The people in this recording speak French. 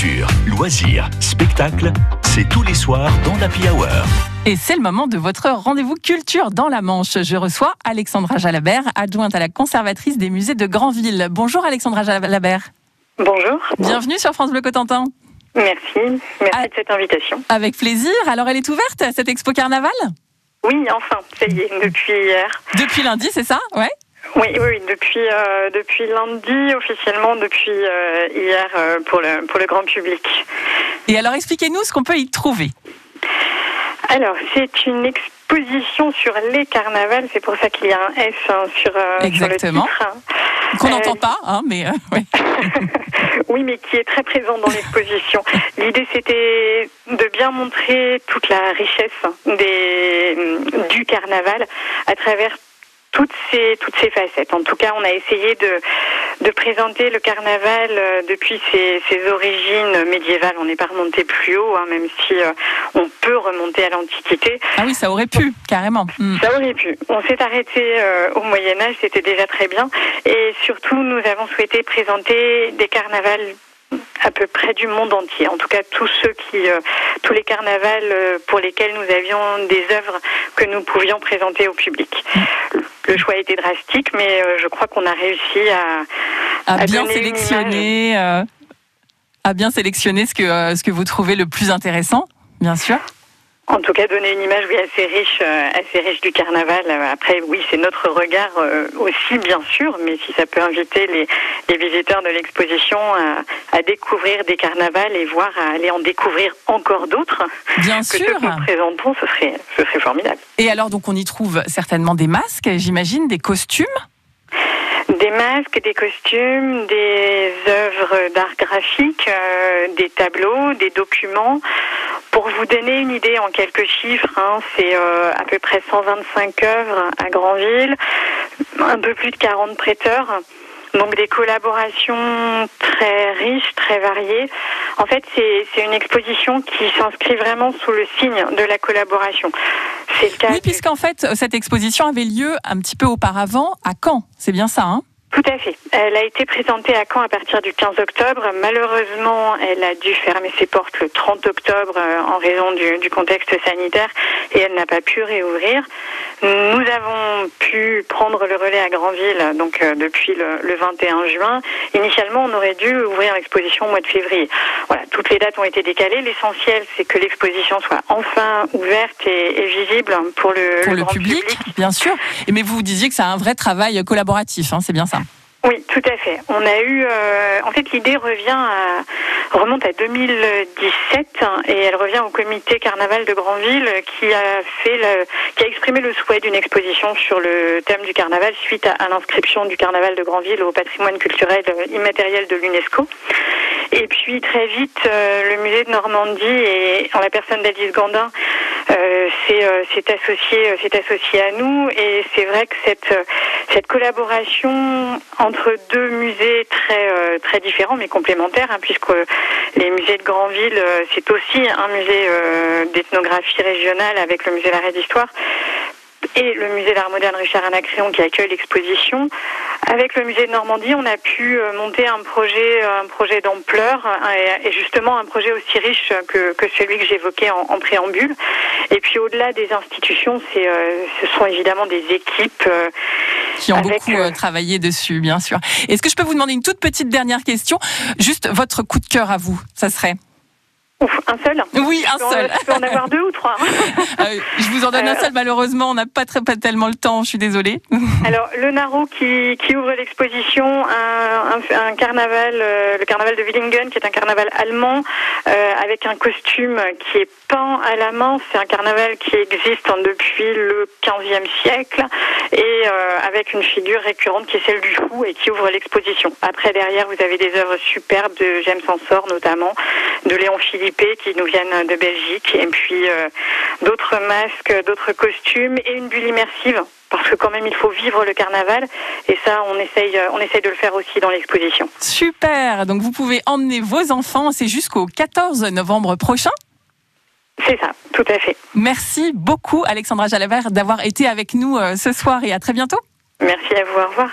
Culture, loisirs, spectacles, c'est tous les soirs dans l'Happy Hour. Et c'est le moment de votre rendez-vous culture dans la Manche. Je reçois Alexandra Jalabert, adjointe à la conservatrice des musées de Granville. Bonjour Alexandra Jalabert. Bonjour. Bienvenue sur France Bleu Cotentin. Merci, merci de cette invitation. Avec plaisir. Alors elle est ouverte, cette expo carnaval? Oui, enfin, ça y est, depuis hier. Depuis lundi, c'est ça? Ouais. Oui, oui, depuis, euh, depuis lundi, officiellement, depuis euh, hier euh, pour, le, pour le grand public. Et alors expliquez-nous ce qu'on peut y trouver. Alors, c'est une exposition sur les carnavals, c'est pour ça qu'il y a un S hein, sur, sur le Exactement. titre. hein. Qu'on n'entend pas, hein, mais ouais. Oui, mais qui est très présent dans l'exposition. L'idée, c'était de bien montrer toute la richesse des, du carnaval à travers toutes ces, toutes ces facettes. En tout cas, on a essayé de, de présenter le carnaval euh, depuis ses, ses origines médiévales. On n'est pas remonté plus haut, hein, même si euh, on peut remonter à l'Antiquité. Ah oui, ça aurait pu, carrément. Hmm. Ça aurait pu. On s'est arrêté euh, au Moyen Âge, c'était déjà très bien. Et surtout, nous avons souhaité présenter des carnavals à peu près du monde entier. En tout cas, tous ceux qui, euh, tous les carnavals pour lesquels nous avions des œuvres que nous pouvions présenter au public. Le choix a été drastique, mais euh, je crois qu'on a réussi à, à à bien sélectionner, euh, à bien sélectionner ce que euh, ce que vous trouvez le plus intéressant, bien sûr. En tout cas, donner une image oui, assez riche, euh, assez riche du carnaval. Euh, Après, oui, c'est notre regard euh, aussi, bien sûr, mais si ça peut inviter les, les visiteurs de l'exposition à, à découvrir des carnavals et voir à aller en découvrir encore d'autres Bien que ceux sûr. que nous présentons, ce serait, ce serait formidable. Et alors donc on y trouve certainement des masques, j'imagine, des costumes? Des masques, des costumes, des œuvres d'art graphique, euh, des tableaux, des documents. Pour vous donner une idée en quelques chiffres, hein, c'est euh, à peu près 125 œuvres à Granville, un peu plus de 40 prêteurs. Donc des collaborations très riches, très variées. En fait, c'est une exposition qui s'inscrit vraiment sous le signe de la collaboration. Oui, puisqu'en fait cette exposition avait lieu un petit peu auparavant à Caen. C'est bien ça, hein? Tout à fait. Elle a été présentée à Caen à partir du 15 octobre. Malheureusement, elle a dû fermer ses portes le 30 octobre euh, en raison du, du contexte sanitaire et elle n'a pas pu réouvrir. Nous avons pu prendre le relais à Granville donc euh, depuis le, le 21 juin. Initialement, on aurait dû ouvrir l'exposition au mois de février. Voilà, toutes les dates ont été décalées. L'essentiel, c'est que l'exposition soit enfin ouverte et, et visible pour le, Pour le, grand public, bien sûr. Et mais vous disiez que c'est un vrai travail collaboratif, hein, c'est bien ça. Oui, tout à fait. On a eu, euh, en fait, l'idée revient à, remonte à 2017 hein, et elle revient au comité carnaval de Granville qui a fait, le, qui a exprimé le souhait d'une exposition sur le thème du carnaval suite à, l'inscription du carnaval de Granville au patrimoine culturel immatériel de l'UNESCO. Et puis très vite, euh, le musée de Normandie et en la personne d'Alice Gandin euh, s'est euh, associé, euh, associé à nous et c'est vrai que cette euh, cette collaboration entre deux musées très euh, très différents mais complémentaires, hein, puisque les musées de Granville euh, c'est aussi un musée euh, d'ethnographie régionale avec le musée d'art et d'histoire et le musée d'art moderne Richard Anacréon qui accueille l'exposition. Avec le musée de Normandie, on a pu euh, monter un projet, un projet d'ampleur hein, et, justement un projet aussi riche que, que celui que j'évoquais en, en préambule. Et puis au-delà des institutions, c'est, euh, ce sont évidemment des équipes. Qui ont Avec, beaucoup euh, travaillé dessus, bien sûr. Est-ce que je peux vous demander une toute petite dernière question? Juste votre coup de cœur à vous, ça serait? Ouf, un seul Oui, un seul. Je peux en avoir deux ou trois. Euh, je vous en donne un Euh, seul, malheureusement, on n'a pas, très, pas tellement le temps, je suis désolée. Alors, le Naro qui, qui ouvre l'exposition, un, un, un carnaval, euh, le carnaval de Willingen, qui est un carnaval allemand, euh, avec un costume qui est peint à la main. C'est un carnaval qui existe depuis le 15e siècle et avec une figure récurrente qui est celle du fou et qui ouvre l'exposition. Après, derrière, vous avez des œuvres superbes de James Ensor, notamment, de Léon Qui nous viennent de Belgique, et puis euh, d'autres masques, d'autres costumes et une bulle immersive parce que quand même il faut vivre le carnaval et ça on essaye euh, on essaye de le faire aussi dans l'exposition. Super Donc vous pouvez emmener vos enfants, c'est jusqu'au 14 novembre prochain. C'est ça, tout à fait. Merci beaucoup Alexandra Jalabert d'avoir été avec nous euh, ce soir et à très bientôt. Merci à vous, au revoir.